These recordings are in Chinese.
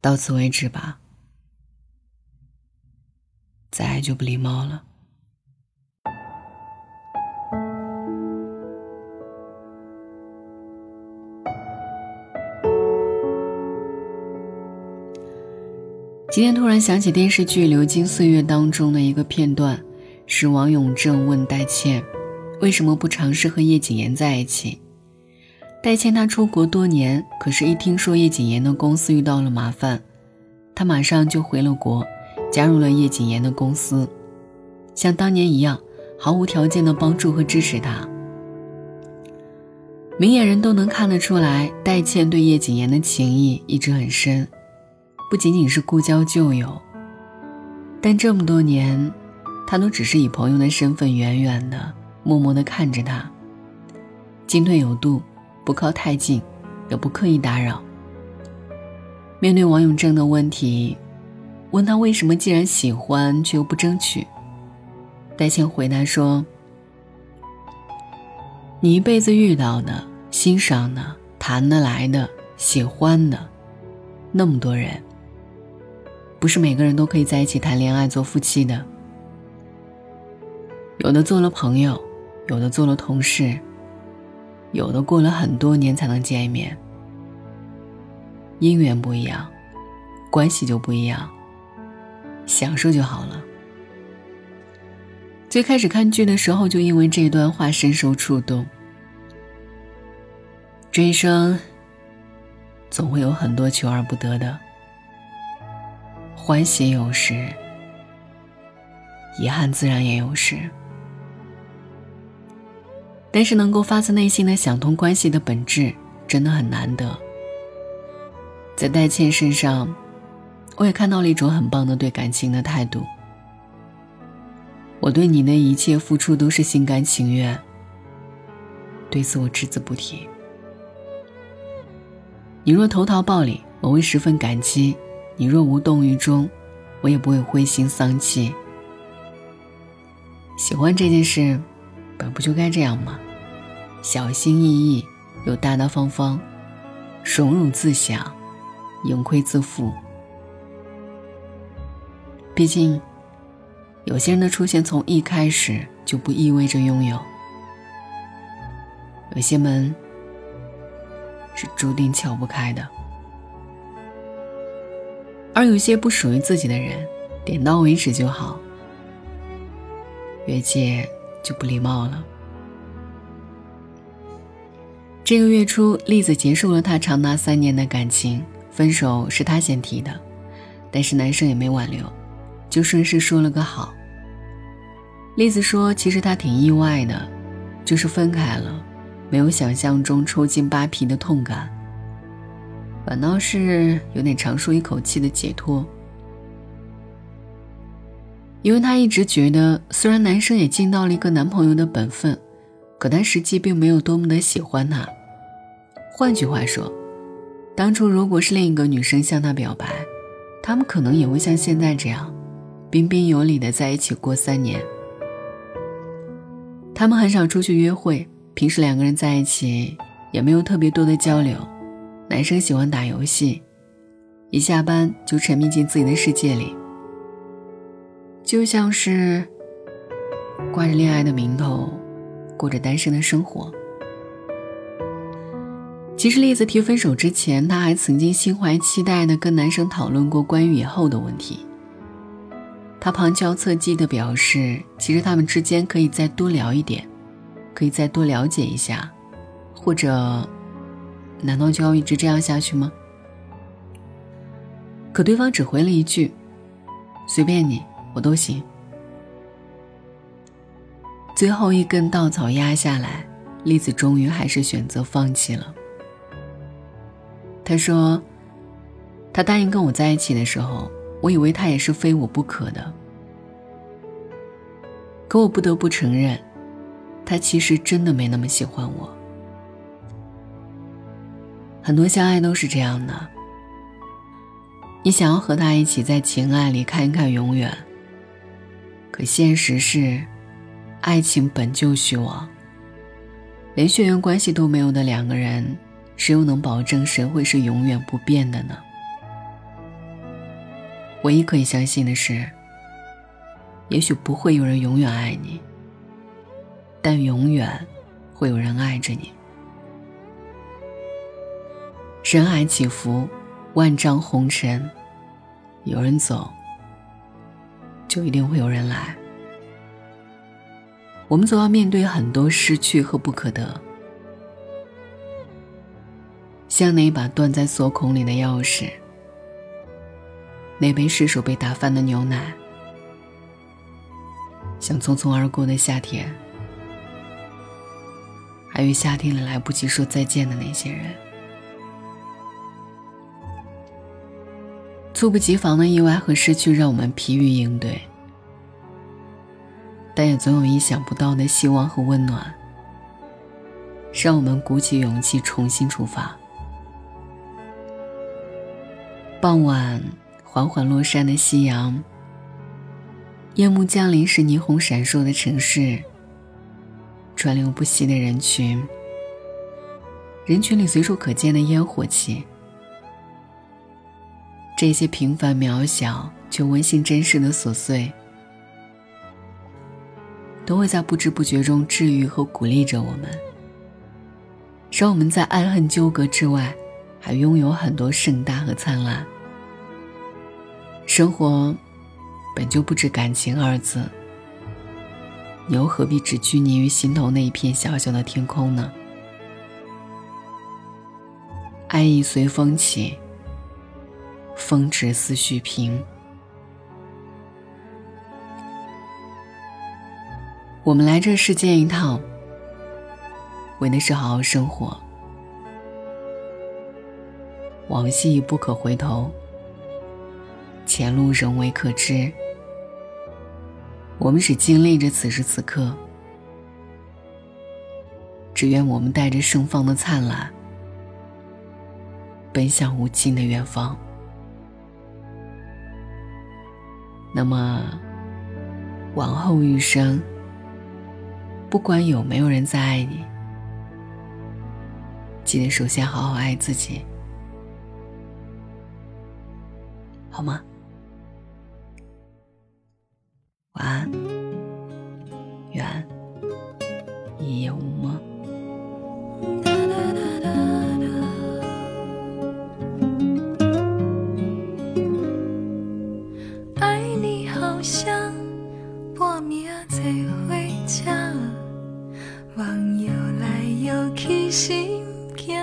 到此为止吧，再爱就不礼貌了。今天突然想起电视剧《流金岁月》当中的一个片段，是王永正问戴倩，为什么不尝试和叶谨言在一起？戴倩她出国多年，可是，一听说叶谨言的公司遇到了麻烦，她马上就回了国，加入了叶谨言的公司，像当年一样，毫无条件的帮助和支持他。明眼人都能看得出来，戴倩对叶谨言的情谊一直很深。不仅仅是故交旧友，但这么多年，他都只是以朋友的身份远远的、默默的看着他。进退有度，不靠太近，也不刻意打扰。面对王永正的问题，问他为什么既然喜欢却又不争取，戴倩回答说：“你一辈子遇到的、欣赏的、谈得来的、喜欢的，那么多人。”不是每个人都可以在一起谈恋爱、做夫妻的。有的做了朋友，有的做了同事，有的过了很多年才能见一面。姻缘不一样，关系就不一样。享受就好了。最开始看剧的时候，就因为这段话深受触动。这一生，总会有很多求而不得的。欢喜有时，遗憾自然也有时。但是能够发自内心的想通关系的本质，真的很难得。在戴倩身上，我也看到了一种很棒的对感情的态度。我对你的一切付出都是心甘情愿，对此我只字不提。你若投桃报李，我会十分感激。你若无动于衷，我也不会灰心丧气。喜欢这件事，本不就该这样吗？小心翼翼又大大方方，荣辱自享，盈亏自负。毕竟，有些人的出现从一开始就不意味着拥有，有些门是注定撬不开的。而有些不属于自己的人，点到为止就好，越界就不礼貌了。这个月初，栗子结束了他长达三年的感情，分手是他先提的，但是男生也没挽留，就顺势说了个好。栗子说：“其实他挺意外的，就是分开了，没有想象中抽筋扒皮的痛感。”反倒是有点长舒一口气的解脱，因为她一直觉得，虽然男生也尽到了一个男朋友的本分，可他实际并没有多么的喜欢她。换句话说，当初如果是另一个女生向他表白，他们可能也会像现在这样，彬彬有礼的在一起过三年。他们很少出去约会，平时两个人在一起也没有特别多的交流。男生喜欢打游戏，一下班就沉迷进自己的世界里，就像是挂着恋爱的名头，过着单身的生活。其实，栗子提分手之前，她还曾经心怀期待的跟男生讨论过关于以后的问题。她旁敲侧击的表示，其实他们之间可以再多聊一点，可以再多了解一下，或者。难道就要一直这样下去吗？可对方只回了一句：“随便你，我都行。”最后一根稻草压下来，栗子终于还是选择放弃了。他说：“他答应跟我在一起的时候，我以为他也是非我不可的。可我不得不承认，他其实真的没那么喜欢我。”很多相爱都是这样的，你想要和他一起在情爱里看一看永远，可现实是，爱情本就虚妄。连血缘关系都没有的两个人，谁又能保证谁会是永远不变的呢？唯一可以相信的是，也许不会有人永远爱你，但永远会有人爱着你。人海起伏，万丈红尘，有人走，就一定会有人来。我们总要面对很多失去和不可得，像那一把断在锁孔里的钥匙，那杯失手被打翻的牛奶，像匆匆而过的夏天，还有夏天里来不及说再见的那些人。猝不及防的意外和失去让我们疲于应对，但也总有意想不到的希望和温暖，让我们鼓起勇气重新出发。傍晚，缓缓落山的夕阳，夜幕降临时霓虹闪烁的城市，川流不息的人群，人群里随处可见的烟火气。这些平凡渺小却温馨真实的琐碎，都会在不知不觉中治愈和鼓励着我们，让我们在爱恨纠葛之外，还拥有很多盛大和灿烂。生活本就不止感情二字，你又何必只拘泥于心头那一片小小的天空呢？爱意随风起。风直思绪平。我们来这世间一趟，为的是好好生活。往昔不可回头，前路仍未可知。我们只经历着此时此刻，只愿我们带着盛放的灿烂，奔向无尽的远方。那么，往后余生，不管有没有人在爱你，记得首先好好爱自己，好吗？晚安，心惊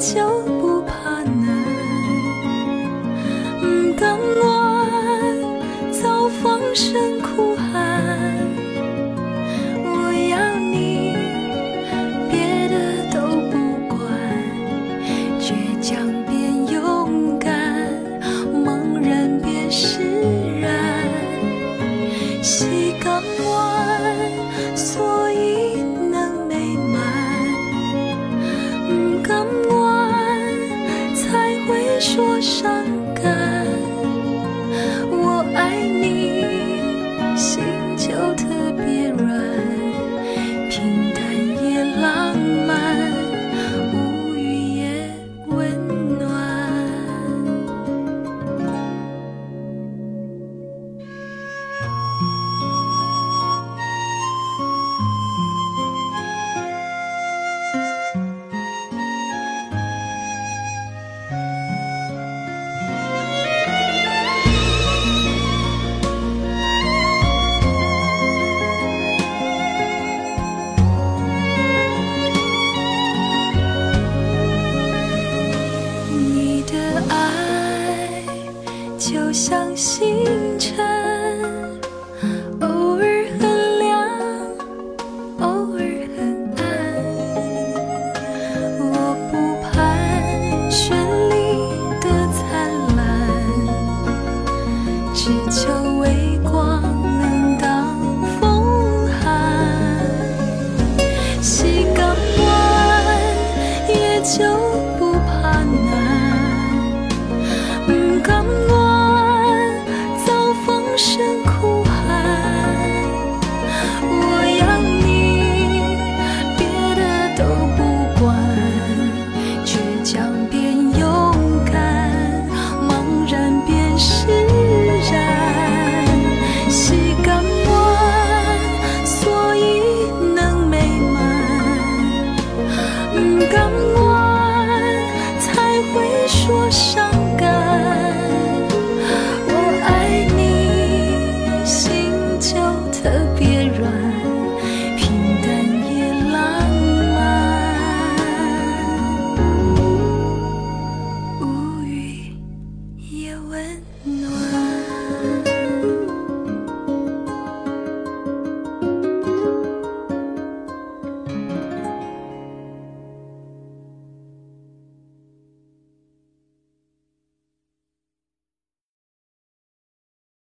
就